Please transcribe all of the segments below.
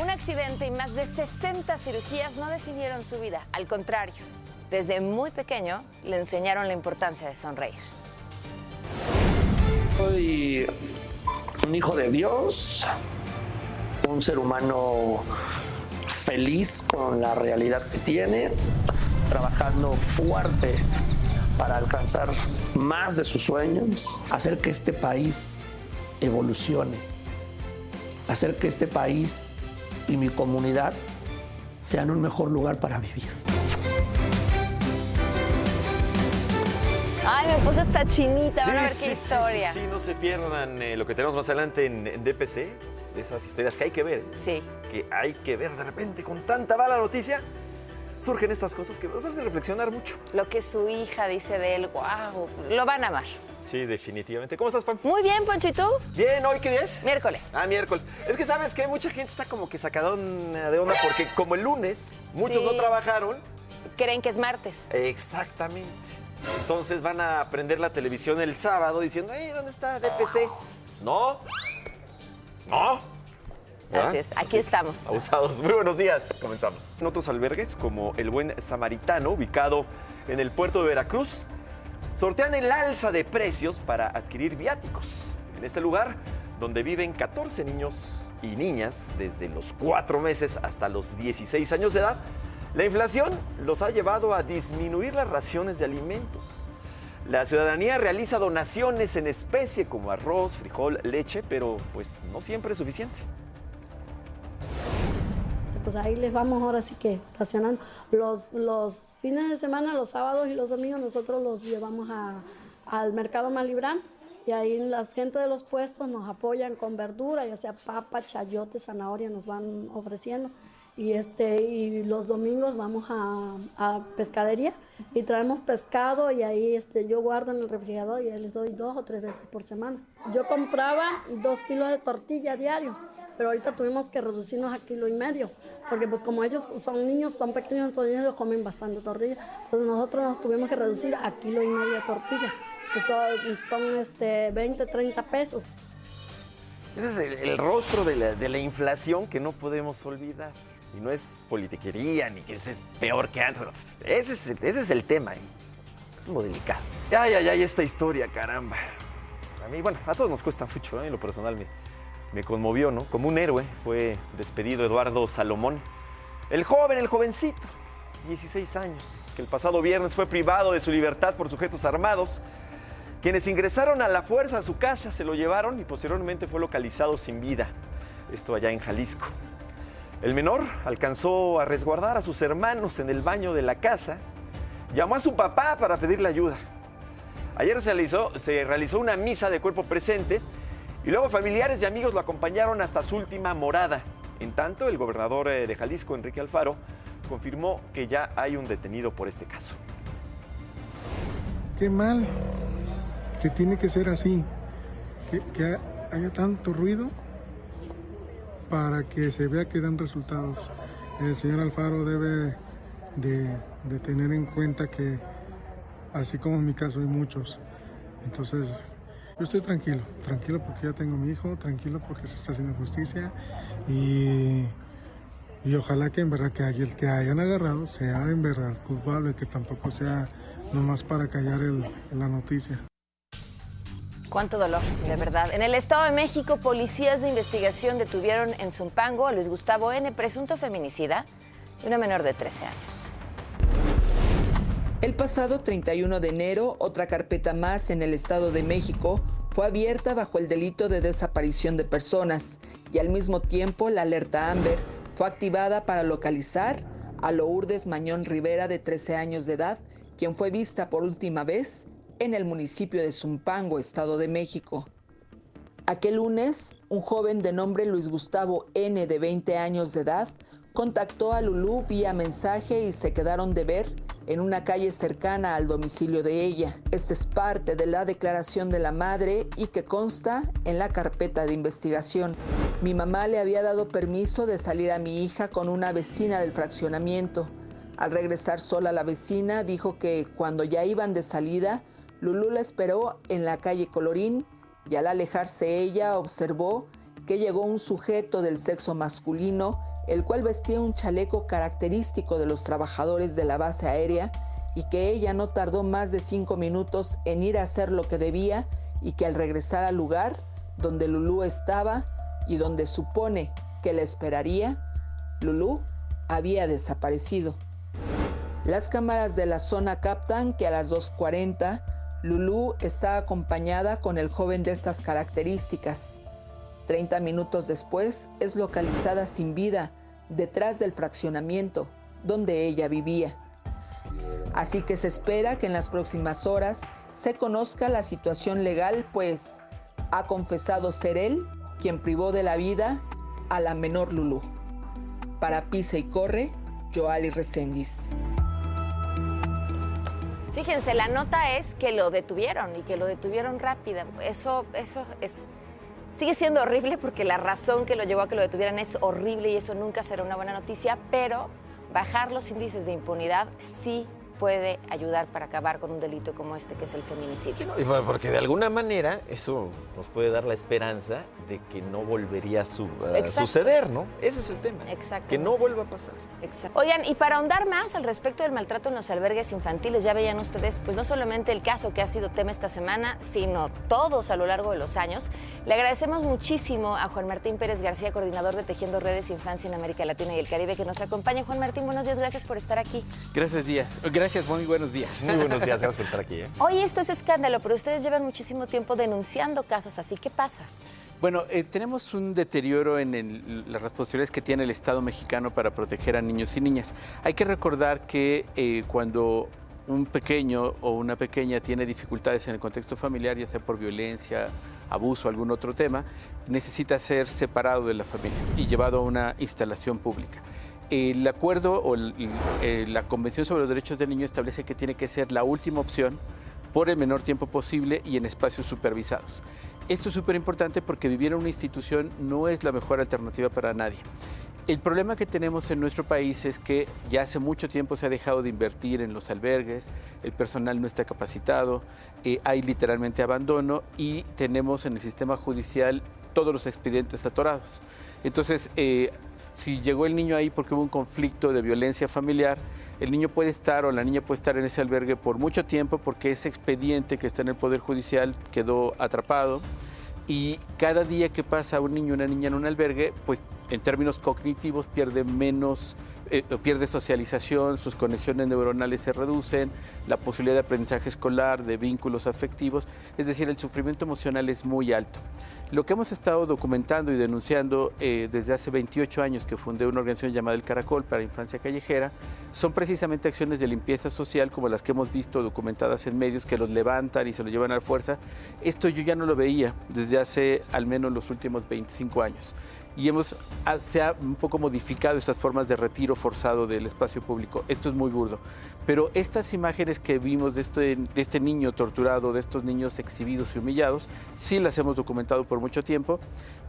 Un accidente y más de 60 cirugías no definieron su vida. Al contrario, desde muy pequeño le enseñaron la importancia de sonreír. Soy un hijo de Dios, un ser humano feliz con la realidad que tiene, trabajando fuerte para alcanzar más de sus sueños, hacer que este país evolucione, hacer que este país y mi comunidad sean un mejor lugar para vivir. Ay, me puse esta chinita, van a ver qué historia. Sí, sí, no se pierdan eh, lo que tenemos más adelante en, en DPC, de esas historias que hay que ver. Sí. Que hay que ver de repente con tanta mala noticia. Surgen estas cosas que nos hacen reflexionar mucho. Lo que su hija dice de él, wow, lo van a amar. Sí, definitivamente. ¿Cómo estás, Pam? Muy bien, Poncho, ¿y tú? Bien, ¿hoy qué día es? Miércoles. Ah, miércoles. Es que sabes que mucha gente está como que sacadona de onda porque como el lunes muchos Sí. no trabajaron. Creen que es martes. Exactamente. Entonces van a prender la televisión el sábado diciendo, hey, ¿dónde está DPC? No. No. ¿Verdad? Así es, aquí estamos. Abusados. Muy buenos días. Comenzamos. En otros albergues, como el Buen Samaritano, ubicado en el puerto de Veracruz, sortean el alza de precios para adquirir viáticos. En este lugar, donde viven 14 niños y niñas desde los 4 meses hasta los 16 años de edad, la inflación los ha llevado a disminuir las raciones de alimentos. La ciudadanía realiza donaciones en especie como arroz, frijol, leche, pero pues no siempre es suficiente. Pues ahí les vamos ahora sí que racionando. Los, los fines de semana, los sábados y los domingos, nosotros los llevamos a- al mercado Malibrán y ahí la gente de los puestos nos apoyan con verdura, ya sea papa, chayote, zanahoria, nos van ofreciendo. Y, este, y los domingos vamos a, a pescadería y traemos pescado y ahí este, yo guardo en el refrigerador y les doy dos o tres veces por semana. Yo compraba dos kilos de tortilla diario pero ahorita tuvimos que reducirnos a kilo y medio, porque pues como ellos son niños, son pequeños, entonces ellos comen bastante tortilla, entonces nosotros nos tuvimos que reducir a kilo y medio de tortilla, que son, este, 20, 30 pesos. Ese es el, el rostro de la, de la inflación que no podemos olvidar. Y no es politiquería ni que es peor que antes. Ese es, ese es el tema. ¿eh? Es lo delicado. Ay, ay, ay, esta historia, caramba. A mí, bueno, a todos nos cuesta mucho, ¿eh? lo personal me, me conmovió, ¿no? Como un héroe fue despedido Eduardo Salomón. El joven, el jovencito, 16 años, que el pasado viernes fue privado de su libertad por sujetos armados quienes ingresaron a la fuerza a su casa se lo llevaron y posteriormente fue localizado sin vida. Esto allá en Jalisco. El menor alcanzó a resguardar a sus hermanos en el baño de la casa. Llamó a su papá para pedirle ayuda. Ayer se realizó, se realizó una misa de cuerpo presente y luego familiares y amigos lo acompañaron hasta su última morada. En tanto, el gobernador eh, de Jalisco, Enrique Alfaro, confirmó que ya hay un detenido por este caso. Qué mal, que tiene que ser así, que, haya tanto ruido para que se vea que dan resultados. El señor Alfaro debe de, de tener en cuenta que, así como en mi caso, hay muchos. Entonces, yo estoy tranquilo, tranquilo porque ya tengo mi hijo, tranquilo porque se está haciendo justicia y, y ojalá que en verdad que el que hayan agarrado sea en verdad culpable, que tampoco sea nomás para callar el- la noticia. Cuánto dolor, de verdad. En el Estado de México, policías de investigación detuvieron en Zumpango a Luis Gustavo N., presunto feminicida de una menor de 13 años. El pasado 31 de enero, otra carpeta más en el Estado de México fue abierta bajo el delito de desaparición de personas y al mismo tiempo la alerta Amber fue activada para localizar a Lourdes Mañón Rivera de 13 años de edad, quien fue vista por última vez en el municipio de Zumpango, Estado de México. Aquel lunes, un joven de nombre Luis Gustavo N, de 20 años de edad, contactó a Lulú vía mensaje y se quedaron de ver en una calle cercana al domicilio de ella. Esta es parte de la declaración de la madre y que consta en la carpeta de investigación. Mi mamá le había dado permiso de salir a mi hija con una vecina del fraccionamiento. Al regresar sola la vecina dijo que cuando ya iban de salida, Lulú la esperó en la calle Colorín y al alejarse ella observó que llegó un sujeto del sexo masculino, el cual vestía un chaleco característico de los trabajadores de la base aérea y que ella no tardó más de cinco minutos en ir a hacer lo que debía y que al regresar al lugar donde Lulú estaba y donde supone que la esperaría, Lulú había desaparecido. Las cámaras de la zona captan que a las 2.40 Lulú está acompañada con el joven de estas características. 30 minutos después es localizada sin vida detrás del fraccionamiento donde ella vivía. Así que se espera que en las próximas horas se conozca la situación legal, pues ha confesado ser él quien privó de la vida a la menor Lulú. Para Pisa y Corre, Joali Resendiz. Fíjense, la nota es que lo detuvieron y que lo detuvieron rápida. Eso, eso es, sigue siendo horrible porque la razón que lo llevó a que lo detuvieran es horrible y eso nunca será una buena noticia, pero bajar los índices de impunidad sí puede ayudar para acabar con un delito como este que es el feminicidio. porque de alguna manera eso nos puede dar la esperanza de que no volvería a, suceder, ¿no? Ese es el tema. Exacto. Que no vuelva a pasar. Exacto. Oigan, y para ahondar más al respecto del maltrato en los albergues infantiles, ya veían ustedes, pues no solamente el caso que ha sido tema esta semana, sino todos a lo largo de los años. Le agradecemos muchísimo a Juan Martín Pérez García, coordinador de Tejiendo Redes Infancia en América Latina y el Caribe, que nos acompaña. Juan Martín, buenos días, gracias por estar aquí. Gracias, días. Gracias Gracias, muy buenos días. Muy buenos días, gracias por estar aquí. ¿eh? Hoy esto es escándalo, pero ustedes llevan muchísimo tiempo denunciando casos así. ¿Qué pasa? Bueno, eh, tenemos un deterioro en las responsabilidades que tiene el Estado mexicano para proteger a niños y niñas. Hay que recordar que eh, cuando un pequeño o una pequeña tiene dificultades en el contexto familiar, ya sea por violencia, abuso, algún otro tema, necesita ser separado de la familia y llevado a una instalación pública. El acuerdo o eh, la Convención sobre los Derechos del Niño establece que tiene que ser la última opción por el menor tiempo posible y en espacios supervisados. Esto es súper importante porque vivir en una institución no es la mejor alternativa para nadie. El problema que tenemos en nuestro país es que ya hace mucho tiempo se ha dejado de invertir en los albergues, el personal no está capacitado, eh, hay literalmente abandono y tenemos en el sistema judicial todos los expedientes atorados. Entonces, eh, si llegó el niño ahí porque hubo un conflicto de violencia familiar, el niño puede estar o la niña puede estar en ese albergue por mucho tiempo porque ese expediente que está en el Poder Judicial quedó atrapado. Y cada día que pasa un niño o una niña en un albergue, pues en términos cognitivos pierde menos, eh, pierde socialización, sus conexiones neuronales se reducen, la posibilidad de aprendizaje escolar, de vínculos afectivos, es decir, el sufrimiento emocional es muy alto. Lo que hemos estado documentando y denunciando eh, desde hace 28 años que fundé una organización llamada El Caracol para Infancia Callejera son precisamente acciones de limpieza social como las que hemos visto documentadas en medios que los levantan y se los llevan a la fuerza. Esto yo ya no lo veía desde hace al menos los últimos 25 años y hemos, ah, se ha un poco modificado estas formas de retiro forzado del espacio público. Esto es muy burdo. Pero estas imágenes que vimos de este, de este niño torturado, de estos niños exhibidos y humillados, sí las hemos documentado por mucho tiempo.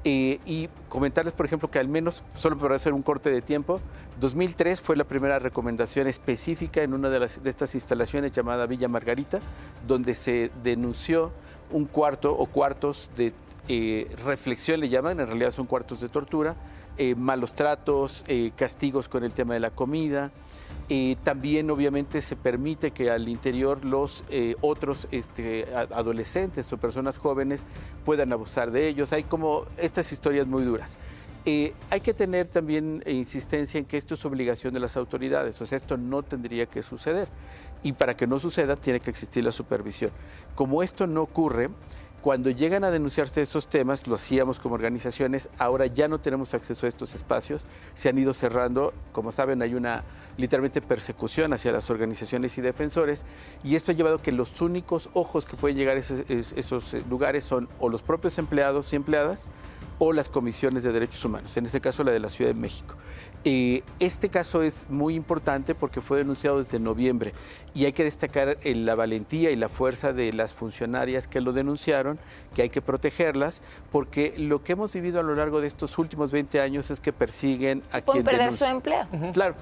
Eh, y comentarles, por ejemplo, que al menos, solo para hacer un corte de tiempo, 2003 fue la primera recomendación específica en una de, las, de estas instalaciones llamada Villa Margarita, donde se denunció un cuarto o cuartos de eh, reflexión le llaman, en realidad son cuartos de tortura, eh, malos tratos, eh, castigos con el tema de la comida. también obviamente se permite que al interior los otros este, adolescentes o personas jóvenes puedan abusar de ellos. Hay como estas historias muy duras. hay que tener también insistencia en que esto es obligación de las autoridades, o sea, esto no tendría que suceder. Y para que no suceda tiene que existir la supervisión. Como esto no ocurre, cuando llegan a denunciarse estos temas, lo hacíamos como organizaciones, ahora ya no tenemos acceso a estos espacios, se han ido cerrando, como saben hay una literalmente persecución hacia las organizaciones y defensores, y esto ha llevado a que los únicos ojos que pueden llegar esos, lugares son o los propios empleados y empleadas, o las comisiones de derechos humanos, en este caso la de la Ciudad de México. Eh, este caso es muy importante porque fue denunciado desde noviembre. Y hay que destacar eh, la valentía y la fuerza de las funcionarias que lo denunciaron, que hay que protegerlas, porque lo que hemos vivido a lo largo de estos últimos 20 años es que persiguen a quien perder su empleo. Claro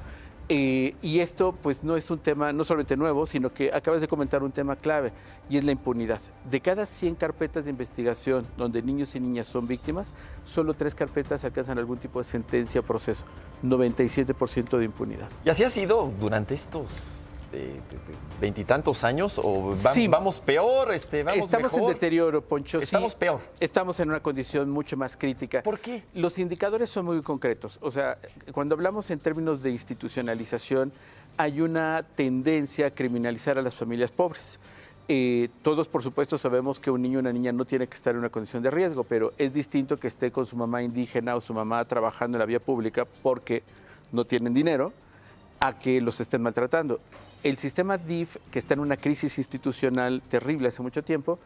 Eh, y esto pues no es un tema no solamente nuevo, sino que acabas de comentar un tema clave y es la impunidad. De cada 100 carpetas de investigación donde niños y niñas son víctimas, solo tres carpetas alcanzan algún tipo de sentencia o proceso. 97% de impunidad. Y así ha sido durante estos veintitantos años o vamos peor, este, vamos Estamos en deterioro, Poncho. Estamos peor. Estamos en una condición mucho más crítica. ¿Por qué? Los indicadores son muy concretos. O sea, cuando hablamos en términos de institucionalización, hay una tendencia a criminalizar a las familias pobres. Eh, todos, por supuesto, sabemos que un niño o una niña no tiene que estar en una condición de riesgo, pero es distinto que esté con su mamá indígena o su mamá trabajando en la vía pública porque no tienen dinero a que los estén maltratando el sistema DIF, que está en una crisis institucional terrible hace mucho tiempo,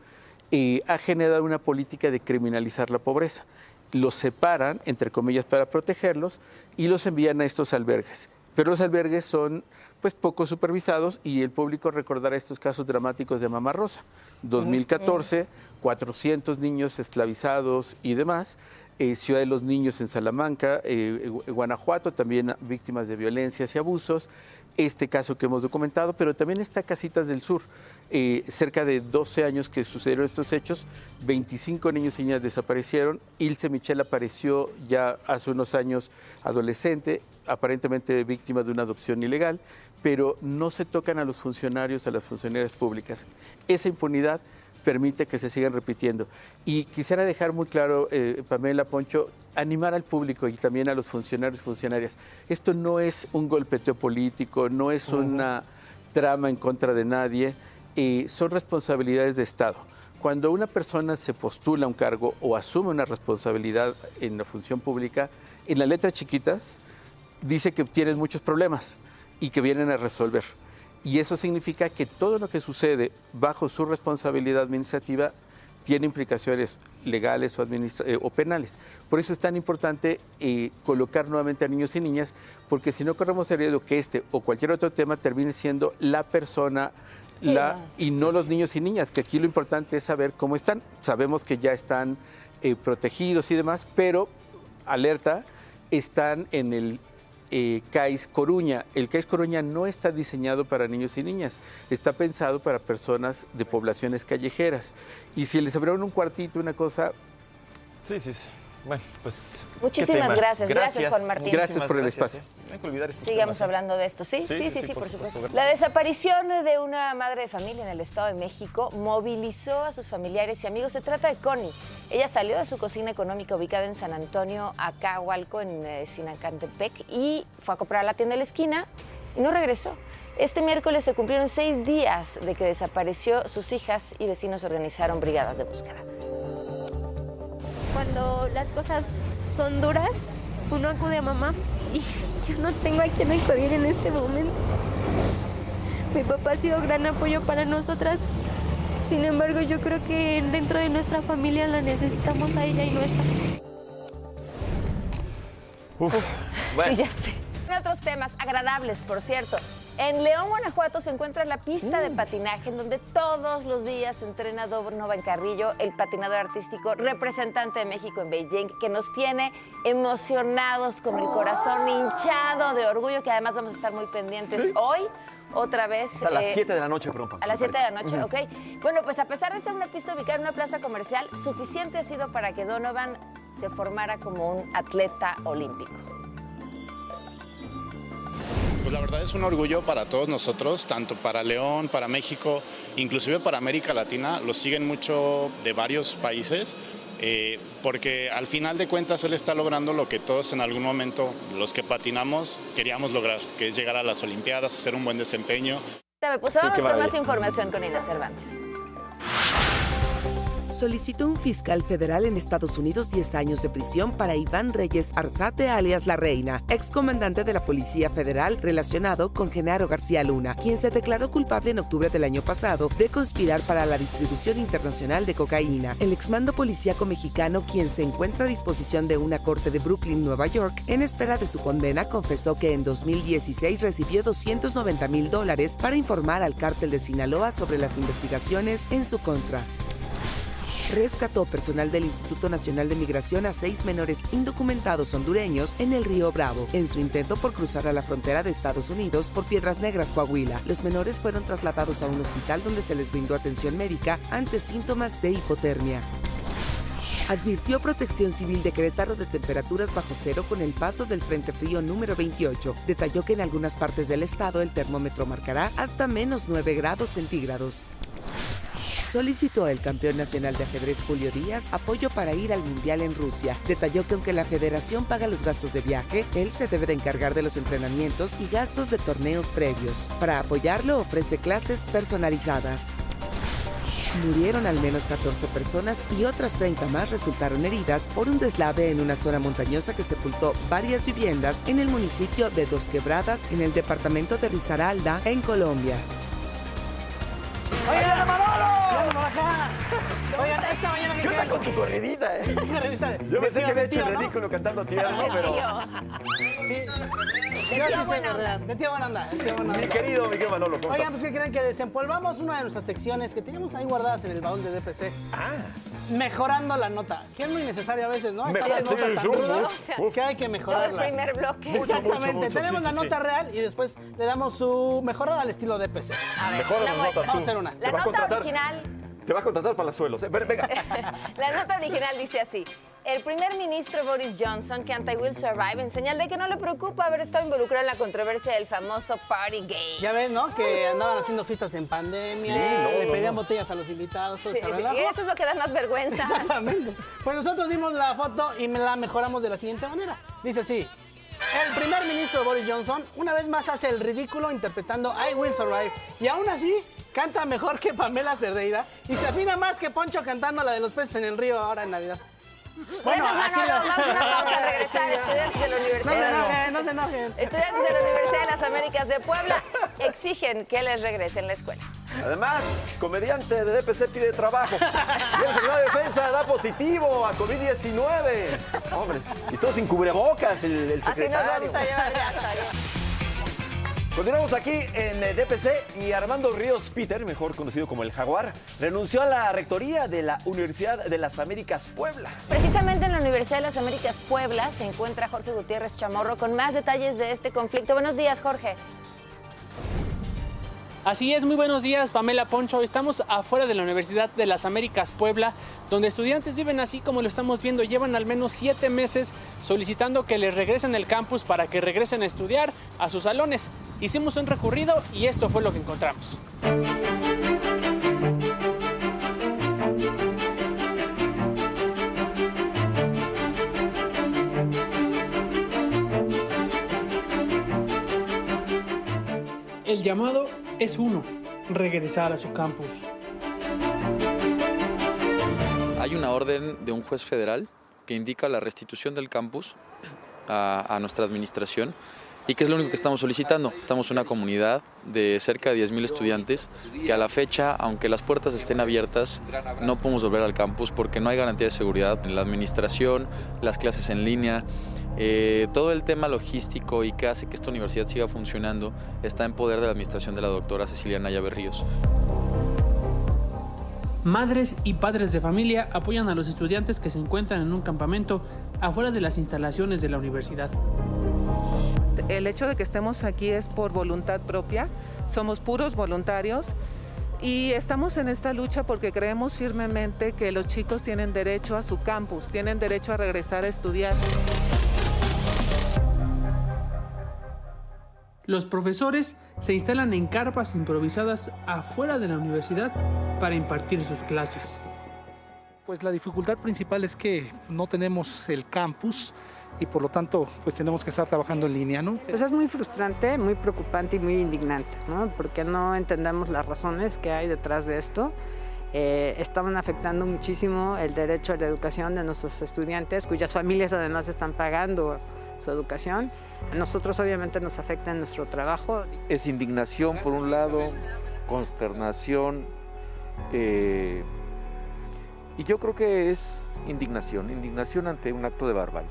eh, ha generado una política de criminalizar la pobreza. Los separan, entre comillas, para protegerlos y los envían a estos albergues. Pero los albergues son pues poco supervisados y el público recordará estos casos dramáticos de Mamá Rosa. 2014, 400 niños esclavizados y demás. Eh, Ciudad de los Niños en Salamanca, eh, Guanajuato, también víctimas de violencias y abusos este caso que hemos documentado, pero también está Casitas del Sur. Eh, cerca de 12 años que sucedieron estos hechos, 25 niños y niñas desaparecieron. Ilse Michel apareció ya hace unos años adolescente, aparentemente víctima de una adopción ilegal, pero no se tocan a los funcionarios, a las funcionarias públicas. Esa impunidad permite que se sigan repitiendo. Y quisiera dejar muy claro, eh, Pamela Poncho, animar al público y también a los funcionarios y funcionarias. Esto no es un golpeteo político, no es una trama en contra de nadie, eh, son responsabilidades de Estado. Cuando una persona se postula un cargo o asume una responsabilidad en la función pública, en las letras chiquitas dice que tienes muchos problemas y que vienen a resolver. Y eso significa que todo lo que sucede bajo su responsabilidad administrativa tiene implicaciones legales o, eh, o penales. Por eso es tan importante eh, colocar nuevamente a niños y niñas, porque si no corremos el riesgo que este o cualquier otro tema termine siendo la persona la, y no los niños y niñas, que aquí lo importante es saber cómo están. Sabemos que ya están eh, protegidos y demás, pero alerta, están en el eh, CAIS Coruña. El CAIS Coruña no está diseñado para niños y niñas, está pensado para personas de poblaciones callejeras. Y si les abrieron un cuartito, una cosa... Sí, sí, sí. Bueno, pues. Muchísimas gracias. gracias. Juan Martín. Gracias por el espacio. ¿eh? No hay que olvidar Sigamos hablando de esto. Sí, sí, sí, sí, por, supuesto. La desaparición de una madre de familia en el Estado de México movilizó a sus familiares y amigos. Se trata de Connie. Ella salió de su cocina económica ubicada en San Antonio, acá, Hualco, en eh, Sinacantepec, y fue a comprar a la tienda de la esquina y no regresó. Este miércoles se cumplieron seis días de que desapareció. Sus hijas y vecinos organizaron brigadas de búsqueda cuando las cosas son duras, uno acude a mamá y yo no tengo a quien acudir en este momento. Mi papá ha sido gran apoyo para nosotras, sin embargo yo creo que dentro de nuestra familia la necesitamos a ella y no está. Uf, bueno. Sí, ya sé. Otros temas agradables, por cierto. En León, Guanajuato, se encuentra la pista de mm. patinaje en donde todos los días entrena Donovan Carrillo, el patinador artístico representante de México en Beijing, que nos tiene emocionados con el corazón hinchado de orgullo, que además vamos a estar muy pendientes hoy. Otra vez. a las 7 eh, de la noche, pronto. A las 7 de la noche, ok. Bueno, pues a pesar de ser una pista ubicada en una plaza comercial, suficiente ha sido para que Donovan se formara como un atleta olímpico. Pues la verdad es un orgullo para todos nosotros, tanto para León, para México, inclusive para América Latina. Lo siguen mucho de varios países. Eh, porque al final de cuentas él está logrando lo que todos en algún momento, los que patinamos, queríamos lograr, que es llegar a las Olimpiadas, hacer un buen desempeño. Pues vamos con más información con Ina Cervantes solicitó un fiscal federal en Estados Unidos 10 años de prisión para Iván Reyes Arzate, alias La Reina, excomandante de la Policía Federal relacionado con Genaro García Luna, quien se declaró culpable en octubre del año pasado de conspirar para la distribución internacional de cocaína. El exmando policíaco mexicano, quien se encuentra a disposición de una corte de Brooklyn, Nueva York, en espera de su condena, confesó que en 2016 recibió 290 mil dólares para informar al cártel de Sinaloa sobre las investigaciones en su contra. Rescató personal del Instituto Nacional de Migración a seis menores indocumentados hondureños en el río Bravo, en su intento por cruzar a la frontera de Estados Unidos por Piedras Negras, Coahuila. Los menores fueron trasladados a un hospital donde se les brindó atención médica ante síntomas de hipotermia. Advirtió Protección Civil de de temperaturas bajo cero con el paso del Frente Frío número 28. Detalló que en algunas partes del estado el termómetro marcará hasta menos 9 grados centígrados. Solicitó al campeón nacional de ajedrez Julio Díaz apoyo para ir al Mundial en Rusia. Detalló que aunque la federación paga los gastos de viaje, él se debe de encargar de los entrenamientos y gastos de torneos previos. Para apoyarlo ofrece clases personalizadas. Murieron al menos 14 personas y otras 30 más resultaron heridas por un deslave en una zona montañosa que sepultó varias viviendas en el municipio de Dos Quebradas, en el departamento de Risaralda, en Colombia. ¿Qué onda con tu corridita, eh? Yo pensé que había hecho el ridículo cantando tierno, pero... Sí. Yo sí sé correr. De tío buena onda. De tío buena onda. Mi querido Miguel Manolo, ¿cómo Oigan, estás? pues que creen que desempolvamos una de nuestras secciones que teníamos ahí guardadas en el baúl de DPC. Ah. Mejorando la nota, que es muy necesario a veces, ¿no? Mejor- sí, notas tan rudas que hay que mejorarlas. Todo el primer bloque. Mucho, Exactamente. mucho, mucho, Tenemos sí, la nota sí. real y después le damos su mejorada al estilo DPC. A ver, Mejora las Vamos a hacer una. La nota original, Te va a contratar para las suelos. eh. Ven, Venga. la nota original dice así. El primer ministro Boris Johnson canta I Will Survive en señal de que no le preocupa haber estado involucrado en la controversia del famoso Party Gay. Ya ves, ¿no? Que andaban haciendo fiestas en pandemia, Sí, no, le no, pedían no. botellas a los invitados, todo Sí, ese y eso es lo que da más vergüenza. Exactamente. Pues nosotros dimos la foto y me la mejoramos de la siguiente manera. Dice así. El primer ministro Boris Johnson una vez más hace el ridículo interpretando I Will Survive y aún así canta mejor que Pamela Cerdeira y se afina más que Poncho cantando la de los peces en el río ahora en Navidad. Bueno, así Manolo, lo- vamos a una pausa a regresar. Estudiantes de la No se Universidad. enojen, no se enojen. Estudiantes de la Universidad de las Américas de Puebla exigen que les regresen la escuela. Además, comediante de DPC pide trabajo. Y el secretario de Defensa da positivo a COVID-19. Hombre, y todo sin cubrebocas el, el Así nos secretario. vamos a llevar ya. Continuamos aquí en eh, DPC y Armando Ríos Peter, mejor conocido como el Jaguar, renunció a la rectoría de la Universidad de las Américas Puebla. Precisamente en la Universidad de las Américas Puebla se encuentra Jorge Gutiérrez Chamorro con más detalles de este conflicto. Buenos días, Jorge. Así es, muy buenos días, Pamela Poncho. Estamos afuera de la Universidad de las Américas Puebla, donde estudiantes viven así como lo estamos viendo. Llevan al menos siete meses solicitando que les regresen el campus para que regresen a estudiar a sus salones. Hicimos un recorrido y esto fue lo que encontramos. El llamado es uno, regresar a su campus. Hay una orden de un juez federal que indica la restitución del campus a, nuestra administración y que es lo único que estamos solicitando. Estamos una comunidad de cerca de 10.000 estudiantes que a la fecha, aunque las puertas estén abiertas, no podemos volver al campus porque no hay garantía de seguridad en la administración, las clases en línea. Eh, todo el tema logístico y que hace que esta universidad siga funcionando está en poder de la administración de la doctora Cecilia Naya Berríos. Madres y padres de familia apoyan a los estudiantes que se encuentran en un campamento afuera de las instalaciones de la universidad. El hecho de que estemos aquí es por voluntad propia, somos puros voluntarios y estamos en esta lucha porque creemos firmemente que los chicos tienen derecho a su campus, tienen derecho a regresar a estudiar. Los profesores se instalan en carpas improvisadas afuera de la universidad para impartir sus clases. Pues la dificultad principal es que no tenemos el campus y por lo tanto pues tenemos que estar trabajando en línea, ¿no? Pues es muy frustrante, muy preocupante y muy indignante, ¿no? Porque no entendemos las razones que hay detrás de esto. Eh, estaban afectando muchísimo el derecho a la educación de nuestros estudiantes, cuyas familias además están pagando su educación. A nosotros obviamente nos afecta en nuestro trabajo. Es indignación por un lado, consternación, eh, y yo creo que es indignación, indignación ante un acto de barbarie.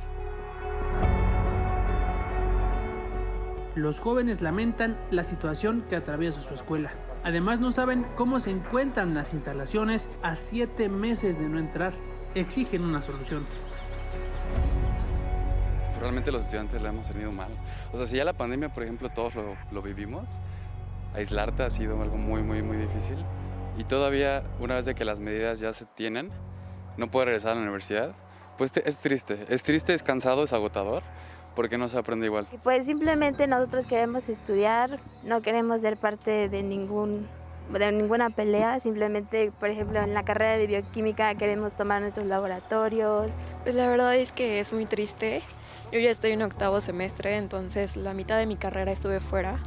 Los jóvenes lamentan la situación que atraviesa su escuela. Además no saben cómo se encuentran las instalaciones a siete meses de no entrar. Exigen una solución. Realmente los estudiantes la hemos tenido mal. O sea, si ya la pandemia, por ejemplo, todos lo, lo vivimos, aislarte ha sido algo muy, muy, muy difícil. Y todavía, una vez de que las medidas ya se tienen, no puede regresar a la universidad, pues te- es triste. Es triste, es cansado, es agotador, porque no se aprende igual. Pues simplemente nosotros queremos estudiar, no queremos ser parte de ningún de ninguna pelea, simplemente, por ejemplo, en la carrera de bioquímica queremos tomar nuestros laboratorios. Pues la verdad es que es muy triste. Yo ya estoy en octavo semestre, entonces la mitad de mi carrera estuve fuera.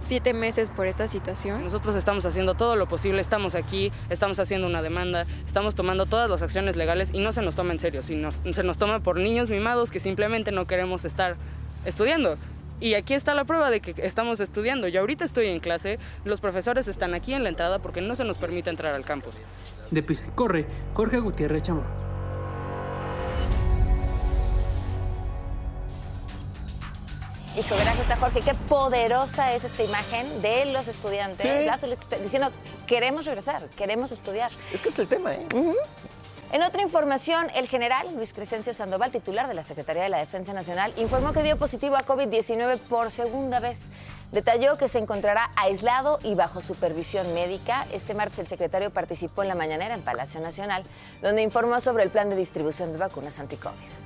Siete meses por esta situación. Nosotros estamos haciendo todo lo posible, estamos aquí, estamos haciendo una demanda, estamos tomando todas las acciones legales y no se nos toma en serio, sino se nos toma por niños mimados que simplemente no queremos estar estudiando. Y aquí está la prueba de que estamos estudiando. Yo ahorita estoy en clase, los profesores están aquí en la entrada porque no se nos permite entrar al campus. De Pisa y Corre, Jorge Gutiérrez Chamorro. Hijo, gracias a Jorge. Qué poderosa es esta imagen de los estudiantes Sí. la diciendo, queremos regresar, queremos estudiar. Es que es el tema, ¿eh? En otra información, el general Luis Crescencio Sandoval, titular de la Secretaría de la Defensa Nacional, informó que dio positivo a COVID-19 por segunda vez. Detalló que se encontrará aislado y bajo supervisión médica. Este martes el secretario participó en la mañanera en Palacio Nacional, donde informó sobre el plan de distribución de vacunas anti-COVID.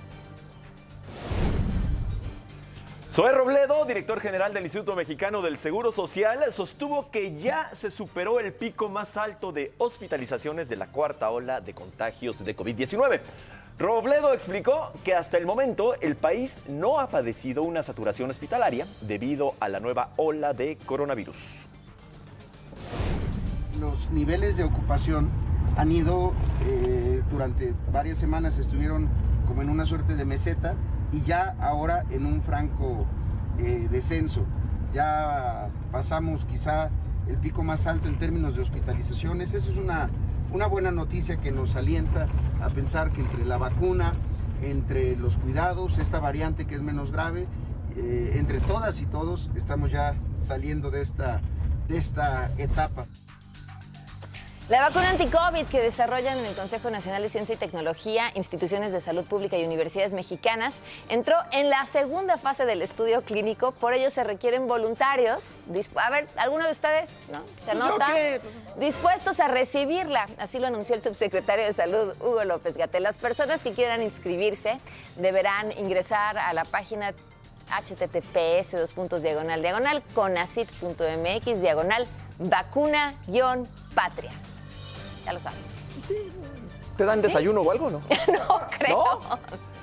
Zoé Robledo, director general del Instituto Mexicano del Seguro Social, sostuvo que ya se superó el pico más alto de hospitalizaciones de la cuarta ola de contagios de COVID-19. Robledo explicó que hasta el momento el país no ha padecido una saturación hospitalaria debido a la nueva ola de coronavirus. los niveles de ocupación han ido eh, durante varias semanas estuvieron como en una suerte de meseta y ya ahora en un franco eh, descenso. Ya pasamos quizá el pico más alto en términos de hospitalizaciones. Esa es una, una buena noticia que nos alienta a pensar que entre la vacuna, entre los cuidados, esta variante que es menos grave, eh, entre todas y todos estamos ya saliendo de esta, de esta etapa. La vacuna anti-COVID que desarrollan en el Consejo Nacional de Ciencia y Tecnología, instituciones de salud pública y universidades mexicanas, entró en la segunda fase del estudio clínico. Por ello se requieren voluntarios. A ver, ¿alguno de ustedes? ¿No? ¿Se Pues anota? qué, Dispuestos a recibirla. Así lo anunció el subsecretario de Salud, Hugo López Gatel. Las personas que quieran inscribirse deberán ingresar a la página https dos puntos diagonal diagonal conacit.mx diagonal vacuna guion patria. Ya lo saben. ¿Te dan desayuno o algo, no? no creo.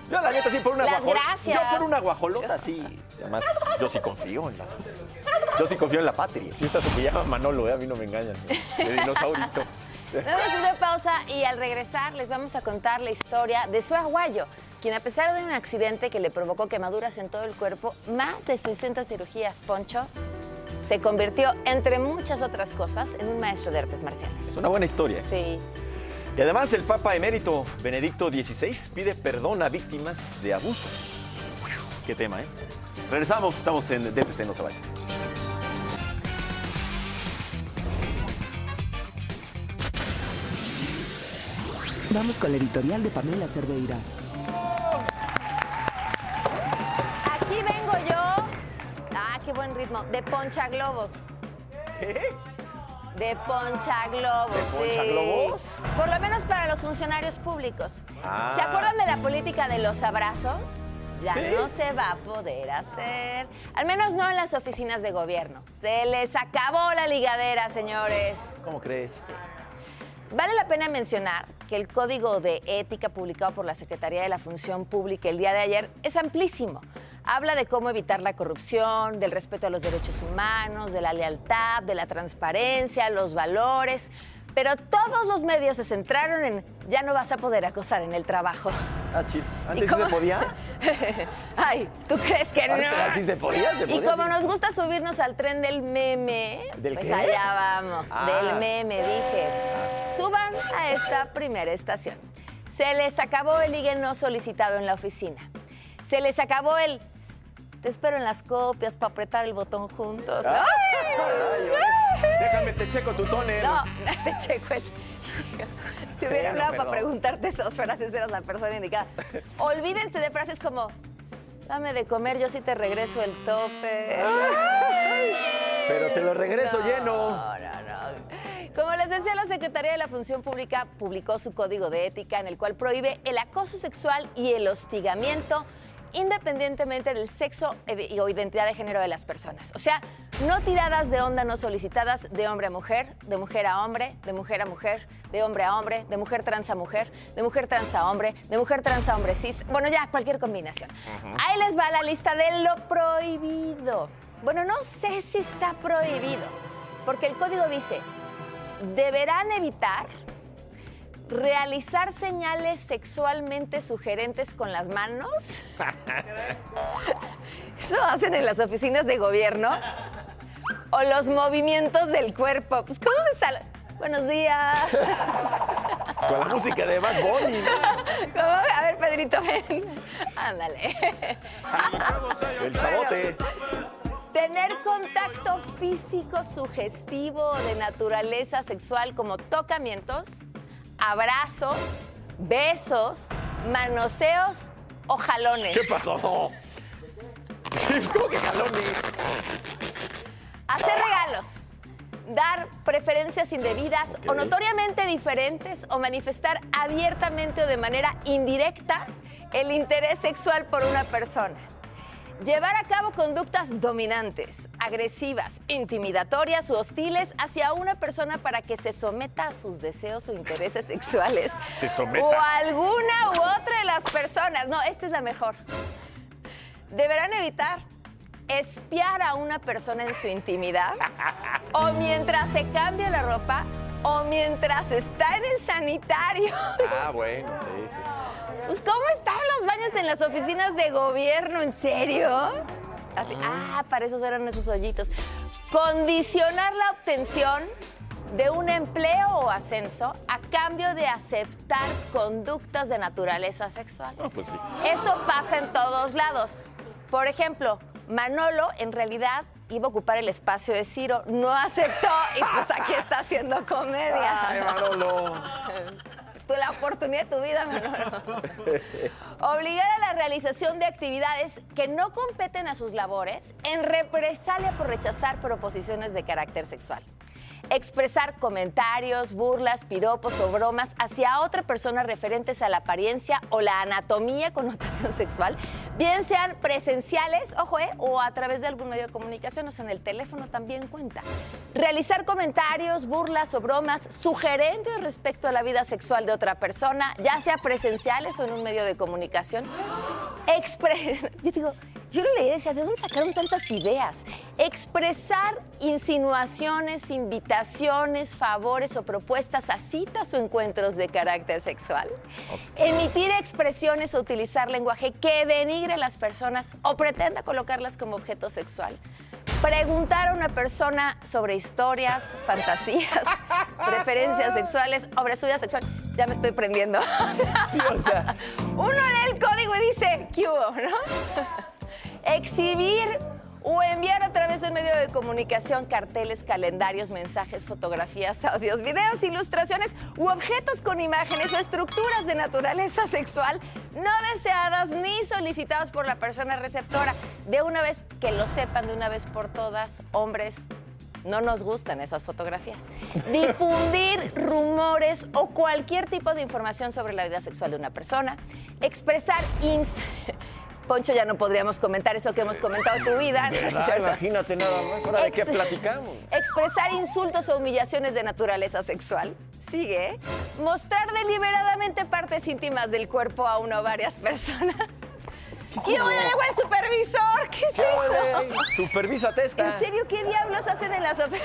Yo la neta sí por una Las guajol- gracias. Yo por una guajolota sí. Además, yo sí confío en la. Yo sí confío en la patria. Si esta se llama Manolo, ¿eh? a mí no me engañan. De dinosaurito. Damos una pausa y al regresar les vamos a contar la historia de su aguayo, quien a pesar de un accidente que le provocó quemaduras en todo el cuerpo, más de 60 cirugías, Poncho, se convirtió, entre muchas otras cosas, en un maestro de artes marciales. Es una buena historia. ¿eh? Sí. Y además, el Papa emérito Benedicto XVI pide perdón a víctimas de abusos. Qué tema, ¿eh? Regresamos, estamos en DPC, no se vayan. Vamos con la editorial de Pamela Cerdeira. Qué buen ritmo. De Poncha Globos. ¿Qué? De Poncha Globos. ¿De Poncha sí. Globos? Por lo menos para los funcionarios públicos. Ah. ¿Se acuerdan de la política de los abrazos? Ya Sí. no se va a poder hacer. Al menos no en las oficinas de gobierno. Se les acabó la ligadera, señores. ¿Cómo crees? Vale la pena mencionar que el código de ética publicado por la Secretaría de la Función Pública el día de ayer es amplísimo. Habla de cómo evitar la corrupción, del respeto a los derechos humanos, de la lealtad, de la transparencia, los valores. Pero todos los medios se centraron en ya no vas a poder acosar en el trabajo. Ah, chis. ¿Y Antes sí se podía. Ay, ¿tú crees que no? Antes así se podía, se Y podía, como sí. nos gusta subirnos al tren del meme, ¿Del pues qué? allá vamos, Ah. del meme, dije. Suban a esta primera estación. Se les acabó el ligue no solicitado en la oficina. Se les acabó el Te espero en las copias para apretar el botón juntos. Ay, ¡Ay! Déjame, te checo tu tonel. No, te checo el. Te hubiera hablado para preguntarte esas frases, eras la persona indicada. Olvídense de frases como, dame de comer, yo sí te regreso el tope. Pero te lo regreso No, lleno. No, no. Como les decía, la Secretaría de la Función Pública publicó su código de ética en el cual prohíbe el acoso sexual y el hostigamiento independientemente del sexo e- o identidad de género de las personas. O sea, no tiradas de onda no solicitadas de hombre a mujer, de mujer a hombre, de mujer a mujer, de hombre a hombre, de mujer trans a mujer, de mujer trans a hombre, de mujer trans a hombre cis. Bueno, ya, cualquier combinación. Ahí les va la lista de lo prohibido. Bueno, no sé si está prohibido, porque el código dice, deberán evitar realizar señales sexualmente sugerentes con las manos. Eso hacen en las oficinas de gobierno. O los movimientos del cuerpo. Pues, ¿cómo se sale? Buenos días. Con la música de Bad Bunny. ¿Cómo? A ver, Pedrito, ven. Ándale. El sabote. Tener contacto físico sugestivo de naturaleza sexual como tocamientos, abrazos, besos, manoseos o jalones. ¿Qué pasó? ¿Cómo que jalones? Hacer regalos, dar preferencias indebidas o notoriamente diferentes o manifestar abiertamente o de manera indirecta el interés sexual por una persona. Llevar a cabo conductas dominantes, agresivas, intimidatorias u hostiles hacia una persona para que se someta a sus deseos o intereses sexuales. Se someta. O alguna u otra de las personas. No, esta es la mejor. Deberán evitar espiar a una persona en su intimidad o mientras se cambia la ropa o mientras está en el sanitario. Ah, bueno, sí, sí, sí. Pues, ¿cómo están los baños en las oficinas de gobierno? ¿En serio? Así, ah, para eso eran esos hoyitos. Condicionar la obtención de un empleo o ascenso a cambio de aceptar conductas de naturaleza sexual. pues sí. Eso pasa en todos lados. Por ejemplo, Manolo en realidad iba a ocupar el espacio de Ciro, no aceptó y pues aquí está haciendo comedia. Ay, Manolo. Tú la oportunidad de tu vida, Manolo. Obligar a la realización de actividades que no competen a sus labores en represalia por rechazar proposiciones de carácter sexual. Expresar comentarios, burlas, piropos o bromas hacia otra persona referentes a la apariencia o la anatomía con notación sexual, bien sean presenciales, ojo, eh, o a través de algún medio de comunicación, o sea, en el teléfono también cuenta. Realizar comentarios, burlas o bromas sugerentes respecto a la vida sexual de otra persona, ya sea presenciales o en un medio de comunicación. Yo digo, yo leí decía, ¿de dónde sacaron tantas ideas? Expresar insinuaciones, invitaciones, favores o propuestas a citas o encuentros de carácter sexual. Emitir expresiones o utilizar lenguaje que denigre a las personas o pretenda colocarlas como objeto sexual. Preguntar a una persona sobre historias, fantasías, preferencias sexuales, sobre su vida sexual. Ya me estoy prendiendo. Uno lee el código y dice, ¿qué hubo, no? Exhibir o enviar a través del medio de comunicación carteles, calendarios, mensajes, fotografías, audios, videos, ilustraciones u objetos con imágenes o estructuras de naturaleza sexual no deseadas ni solicitadas por la persona receptora. De una vez que lo sepan, de una vez por todas, hombres, no nos gustan esas fotografías. Difundir rumores o cualquier tipo de información sobre la vida sexual de una persona. Expresar ins... Poncho, ya no podríamos comentar eso que hemos comentado en tu vida. Imagínate nada más. ¿Ahora de qué platicamos? Expresar insultos o humillaciones de naturaleza sexual. Sigue. Mostrar deliberadamente partes íntimas del cuerpo a una o varias personas. ¡Y llegó el supervisor! ¿Qué es ¿Qué eso? Supervisa testa. ¿En serio qué diablos hacen en las oficinas?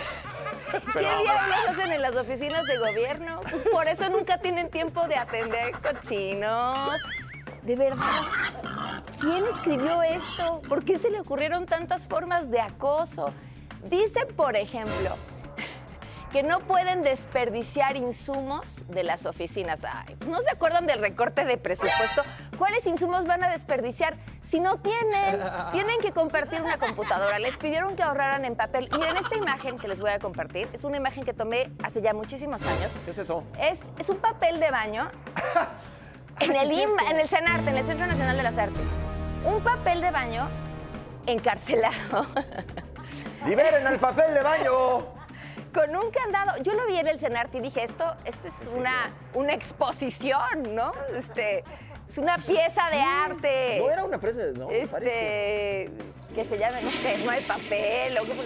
¿Qué Pero- diablos hacen en las oficinas de gobierno? Pues por eso nunca tienen tiempo de atender cochinos. De verdad, ¿quién escribió esto? ¿Por qué se le ocurrieron tantas formas de acoso? Dicen, por ejemplo, que no pueden desperdiciar insumos de las oficinas. Ay, pues no se acuerdan del recorte de presupuesto. ¿Cuáles insumos van a desperdiciar si no tienen? Tienen que compartir una computadora. Les pidieron que ahorraran en papel. Miren, esta imagen que les voy a compartir es una imagen que tomé hace ya muchísimos años. ¿Qué es eso? Es, es un papel de baño en el IMA, en el CENARTE, en el Centro Nacional de las Artes. Un papel de baño encarcelado. ¡Liberen el papel de baño! Con un candado. Yo lo vi en el CENARTE y dije, esto, esto es una, una exposición, ¿no? Este, es una pieza de arte. No era una presa, no, Este, que se llame, no sé, no hay papel. o cómo-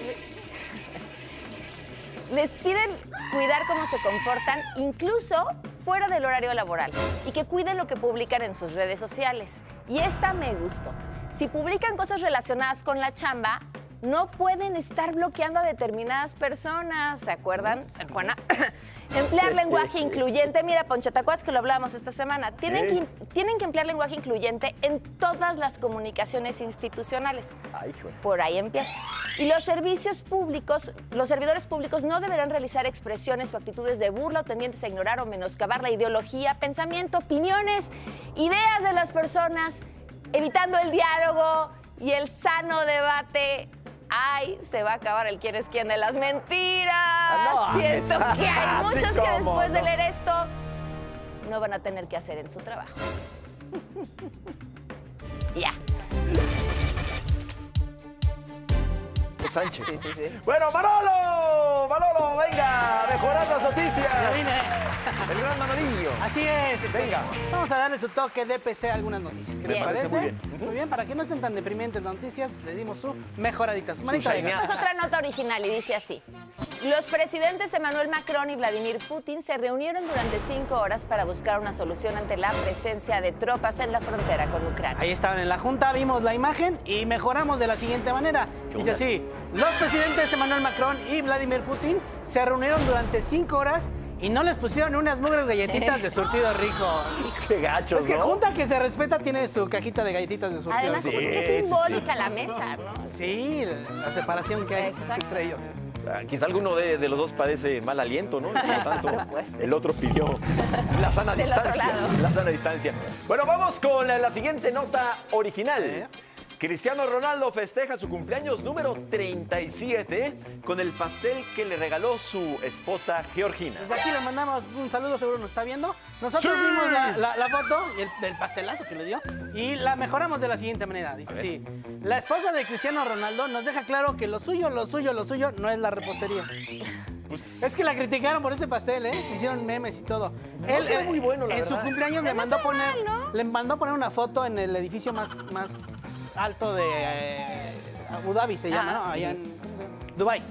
Les piden cuidar cómo se comportan, incluso fuera del horario laboral, y que cuiden lo que publican en sus redes sociales. Y esta me gustó. Si publican cosas relacionadas con la chamba, no pueden estar bloqueando a determinadas personas. ¿Se acuerdan, San Juana? emplear lenguaje incluyente. Mira, Poncho, ¿te acuerdas que lo hablábamos esta semana? Tienen, que, tienen que emplear lenguaje incluyente en todas las comunicaciones institucionales. Ay. Por ahí empieza. Y los servicios públicos, los servidores públicos no deberán realizar expresiones o actitudes de burla o tendientes a ignorar o menoscabar la ideología, pensamiento, opiniones, ideas de las personas, evitando el diálogo y el sano debate. Ay, se va a acabar el quién es quién de las mentiras. no, Siento que hay muchos que después de leer esto no van a tener que hacer en su trabajo. ya. Sánchez. Bueno, Manolo, Manolo, venga, mejorar las noticias. El gran Manolillo. Así es. este, Venga. Vamos a darle su toque de PC a algunas noticias. ¿Qué Bien. parece? Parece muy bien. Muy bien, para que no estén tan deprimentes las noticias, le dimos su mejoradita. Su manita. Es otra nota original y dice así. Los presidentes Emmanuel Macron y Vladimir Putin se reunieron durante cinco horas para buscar una solución ante la presencia de tropas en la frontera con Ucrania. Ahí estaban en la junta, vimos la imagen y mejoramos de la siguiente manera. ¿Qué Dice así, los presidentes Emmanuel Macron y Vladimir Putin se reunieron durante cinco horas y no les pusieron unas mugres galletitas de surtido rico. Qué gachos, Es que ¿no? junta que se respeta tiene su cajita de galletitas de surtido Además, Sí, rico. es que sí, sí. simbólica la mesa, ¿no? Sí, la separación que hay Exacto. entre ellos. Ah, Quizá alguno de, de los dos padece mal aliento, ¿no? Por lo tanto, el otro pidió la sana distancia. La sana distancia. Bueno, vamos con la, la siguiente nota original. Cristiano Ronaldo festeja su cumpleaños número 37 con el pastel que le regaló su esposa Georgina. Desde aquí le mandamos un saludo, seguro nos está viendo. Nosotros Sí. vimos la, la- la foto y el, del pastelazo que le dio y la mejoramos de la siguiente manera. Dice así, la esposa de Cristiano Ronaldo nos deja claro que lo suyo, lo suyo, lo suyo no es la repostería. Pues, Es que la criticaron por ese pastel, ¿eh? Se hicieron memes y todo. Él, muy bueno, la En su cumpleaños le mandó poner, le mandó poner una foto en el edificio más, más alto de eh, Abu Dhabi se llama. ¿no? Allá en ¿cómo se llama? Dubai.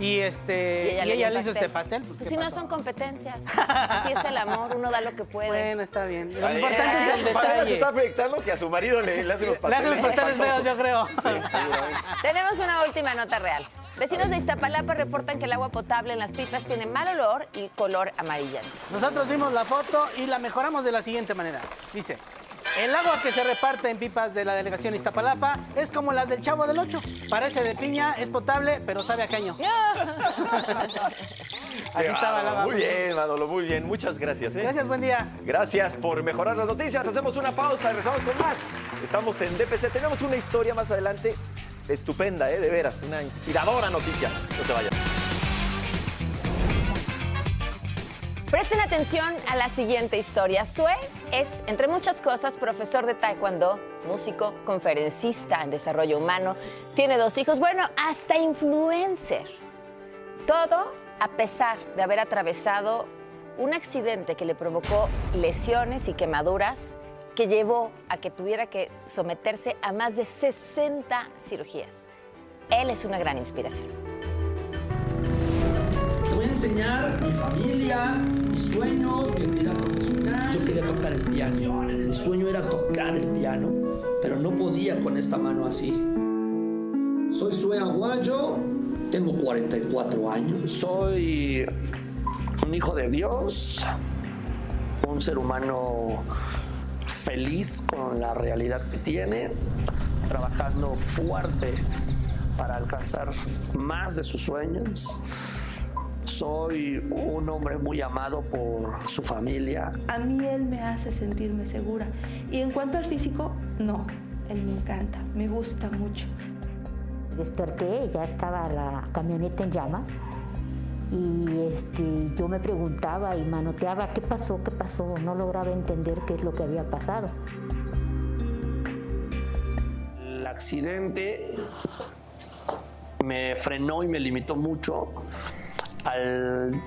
Y este y ella, le hizo este pastel, pues, Pues ¿qué si no pasó? son competencias. Así es el amor, uno da lo que puede. Bueno, está bien. Lo importante es el Pamela se detalle. está proyectando que a su marido le, le hacen los Le pasteles. hacen los pasteles feos, yo creo. Tenemos una última nota real. Vecinos de Iztapalapa reportan que el agua potable en las pipas tiene mal olor y color amarillento. Nosotros vimos la foto y la mejoramos de la siguiente manera. Dice, el agua que se reparte en pipas de la delegación Iztapalapa es como las del Chavo del Ocho. Parece de piña, es potable, pero sabe a caño. Así estaba el agua. Muy bien, Manolo, muy bien. Muchas gracias. ¿eh? Gracias, buen día. Gracias por mejorar las noticias. Hacemos una pausa y regresamos con más. Estamos en DPC. Tenemos una historia más adelante estupenda, ¿eh? de veras. Una inspiradora noticia. No se vayan. Presten atención a la siguiente historia. Sue es, entre muchas cosas, profesor de taekwondo, músico, conferencista en desarrollo humano, tiene dos hijos, bueno, hasta influencer. Todo a pesar de haber atravesado un accidente que le provocó lesiones y quemaduras que llevó a que tuviera que someterse a más de 60 cirugías. Él es una gran inspiración. Enseñar mi familia, mis sueños, mi actividad profesional. Yo quería tocar el piano. Mi sueño era tocar el piano, pero no podía con esta mano así. Soy Sue Aguayo, tengo 44 años. Soy un hijo de Dios, un ser humano feliz con la realidad que tiene, trabajando fuerte para alcanzar más de sus sueños soy un hombre muy amado por su familia. A mí él me hace sentirme segura. Y en cuanto al físico, no. Él me encanta, me gusta mucho. Desperté, ya estaba la camioneta en llamas y este, yo me preguntaba y manoteaba qué pasó, qué pasó, no lograba entender qué es lo que había pasado. El accidente me frenó y me limitó mucho al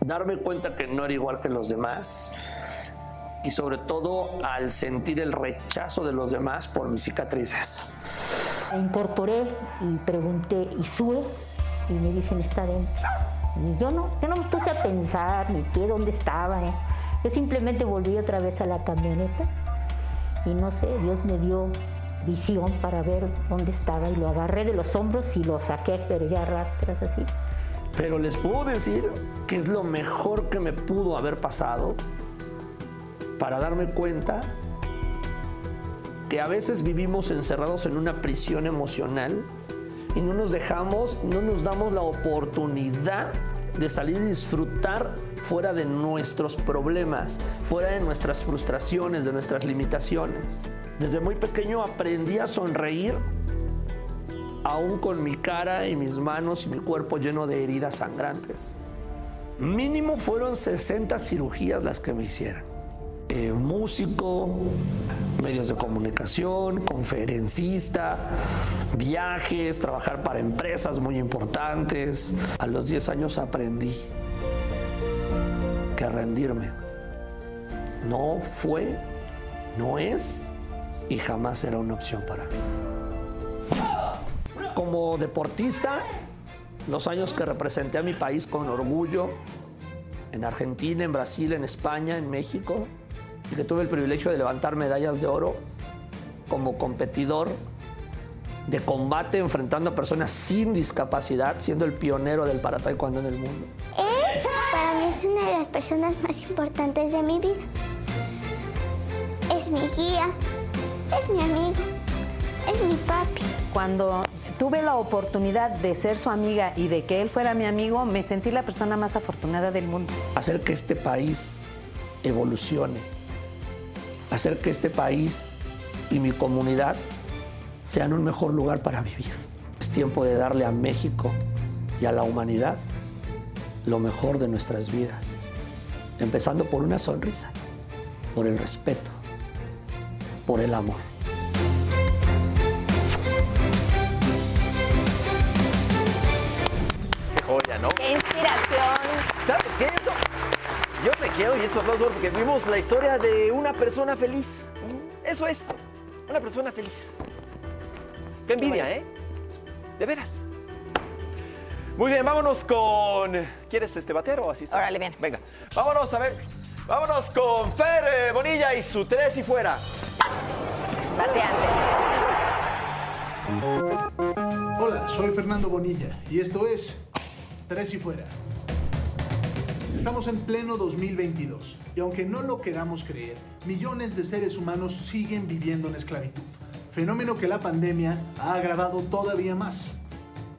darme cuenta que no era igual que los demás y sobre todo al sentir el rechazo de los demás por mis cicatrices. Me incorporé y pregunté, ¿y sube? Y me dicen, está dentro. Y yo no, yo no me puse a pensar ni qué, dónde estaba. ¿eh? Yo simplemente volví otra vez a la camioneta y no sé, Dios me dio visión para ver dónde estaba y lo agarré de los hombros y lo saqué, pero ya arrastras así. Pero les puedo decir que es lo mejor que me pudo haber pasado para darme cuenta que a veces vivimos encerrados en una prisión emocional y no nos dejamos, no nos damos la oportunidad de salir y disfrutar fuera de nuestros problemas, fuera de nuestras frustraciones, de nuestras limitaciones. Desde muy pequeño aprendí a sonreír, aún con mi cara y mis manos y mi cuerpo lleno de heridas sangrantes. Mínimo fueron 60 cirugías las que me hicieron. Eh, músico, medios de comunicación, conferencista, viajes, trabajar para empresas muy importantes. A los 10 años aprendí que rendirme no fue, no es y jamás será una opción para mí. Como deportista, los años que representé a mi país con orgullo, en Argentina, en Brasil, en España, en México, y que tuve el privilegio de levantar medallas de oro como competidor de combate enfrentando a personas sin discapacidad, siendo el pionero del para taekwondo en el mundo. Él para mí es una de las personas más importantes de mi vida. Es mi guía, es mi amigo, es mi papi. Cuando tuve la oportunidad de ser su amiga y de que él fuera mi amigo, me sentí la persona más afortunada del mundo. Hacer que este país evolucione, hacer que este país y mi comunidad sean un mejor lugar para vivir. Es tiempo de darle a México y a la humanidad lo mejor de nuestras vidas, empezando por una sonrisa, por el respeto, por el amor. ¿Sabes qué? Yo me quedo y eso aplauso porque vimos la historia de una persona feliz. Eso es, una persona feliz. Qué envidia, ¿eh? De veras. Muy bien, vámonos con. ¿Quieres este batero o así? está? Órale, bien. Venga, vámonos a ver. Vámonos con Fer eh, Bonilla y su tres y fuera. Hola, soy Fernando Bonilla y esto es Tres y Fuera. Estamos en pleno 2022 y aunque no lo queramos creer, millones de seres humanos siguen viviendo en esclavitud, fenómeno que la pandemia ha agravado todavía más.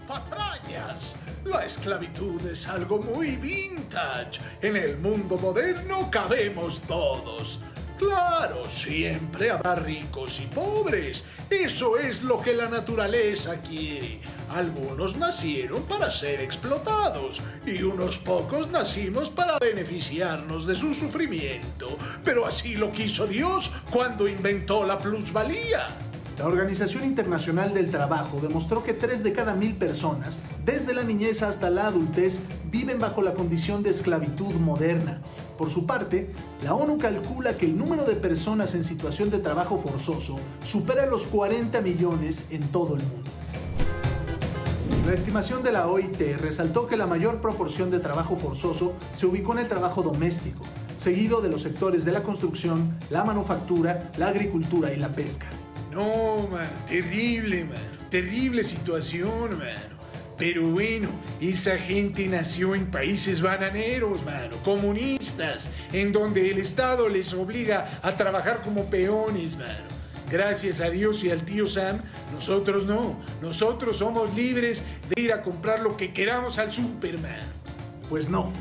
¡Patrañas! La esclavitud es algo muy vintage. En el mundo moderno cabemos todos. Claro, siempre habrá ricos y pobres. Eso es lo que la naturaleza quiere. Algunos nacieron para ser explotados y unos pocos nacimos para beneficiarnos de su sufrimiento. Pero así lo quiso Dios cuando inventó la plusvalía. La Organización Internacional del Trabajo demostró que 3 de cada mil personas, desde la niñez hasta la adultez, viven bajo la condición de esclavitud moderna. Por su parte, la ONU calcula que el número de personas en situación de trabajo forzoso supera los 40 millones en todo el mundo. La estimación de la OIT resaltó que la mayor proporción de trabajo forzoso se ubicó en el trabajo doméstico, seguido de los sectores de la construcción, la manufactura, la agricultura y la pesca. No, man, terrible, man. Terrible situación, mano. Pero bueno, esa gente nació en países bananeros, mano, comunistas, en donde el Estado les obliga a trabajar como peones, mano. Gracias a Dios y al tío Sam, nosotros no. Nosotros somos libres de ir a comprar lo que queramos al Superman. Pues no.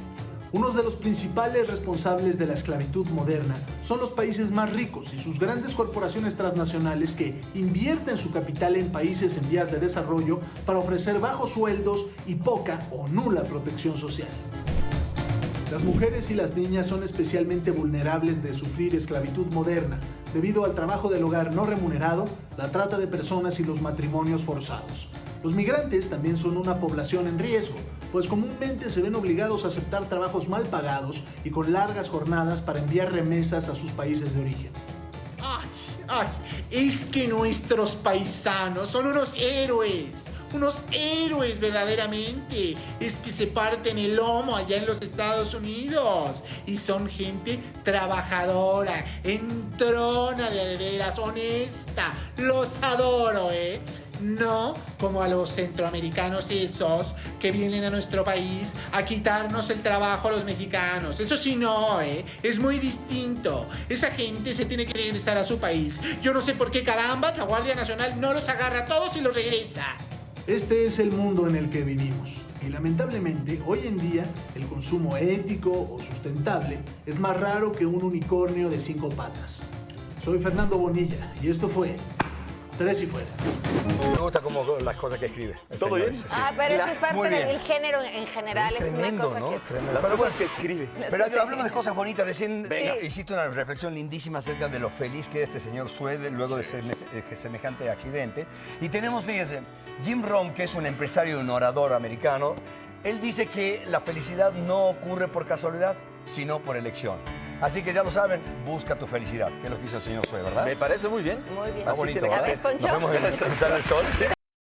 Unos de los principales responsables de la esclavitud moderna son los países más ricos y sus grandes corporaciones transnacionales que invierten su capital en países en vías de desarrollo para ofrecer bajos sueldos y poca o nula protección social. Las mujeres y las niñas son especialmente vulnerables de sufrir esclavitud moderna debido al trabajo del hogar no remunerado, la trata de personas y los matrimonios forzados. Los migrantes también son una población en riesgo, pues comúnmente se ven obligados a aceptar trabajos mal pagados y con largas jornadas para enviar remesas a sus países de origen. Ay, ay, es que nuestros paisanos son unos héroes. Unos héroes verdaderamente. Es que se parten el lomo allá en los Estados Unidos. Y son gente trabajadora, entrona de veras, honesta. Los adoro, ¿eh? No como a los centroamericanos esos que vienen a nuestro país a quitarnos el trabajo a los mexicanos. Eso sí no, ¿eh? Es muy distinto. Esa gente se tiene que regresar a su país. Yo no sé por qué carambas la Guardia Nacional no los agarra a todos y los regresa. Este es el mundo en el que vivimos y lamentablemente hoy en día el consumo ético o sustentable es más raro que un unicornio de cinco patas. Soy Fernando Bonilla y esto fue Tres y Fuera. Me gusta como las cosas que escribe. ¿Todo señor, bien? sí. Ah, pero eso es parte del género en general. es una Tremendo, cosa ¿no? que... Tremendo. Las Pero cosas que escribe. Pero hablemos de cosas bonitas. Recién Venga. hiciste una reflexión lindísima acerca de lo feliz que es este señor Suede luego de eh, semejante accidente. Y tenemos, fíjense, Jim Rohn, que es un empresario y un orador americano, él dice que la felicidad no ocurre por casualidad, sino por elección. Así que ya lo saben, busca tu felicidad, que es lo que hizo el señor Suede, ¿verdad? Me parece muy bien. Muy bien. Está bonito. Nos vemos en el Sol.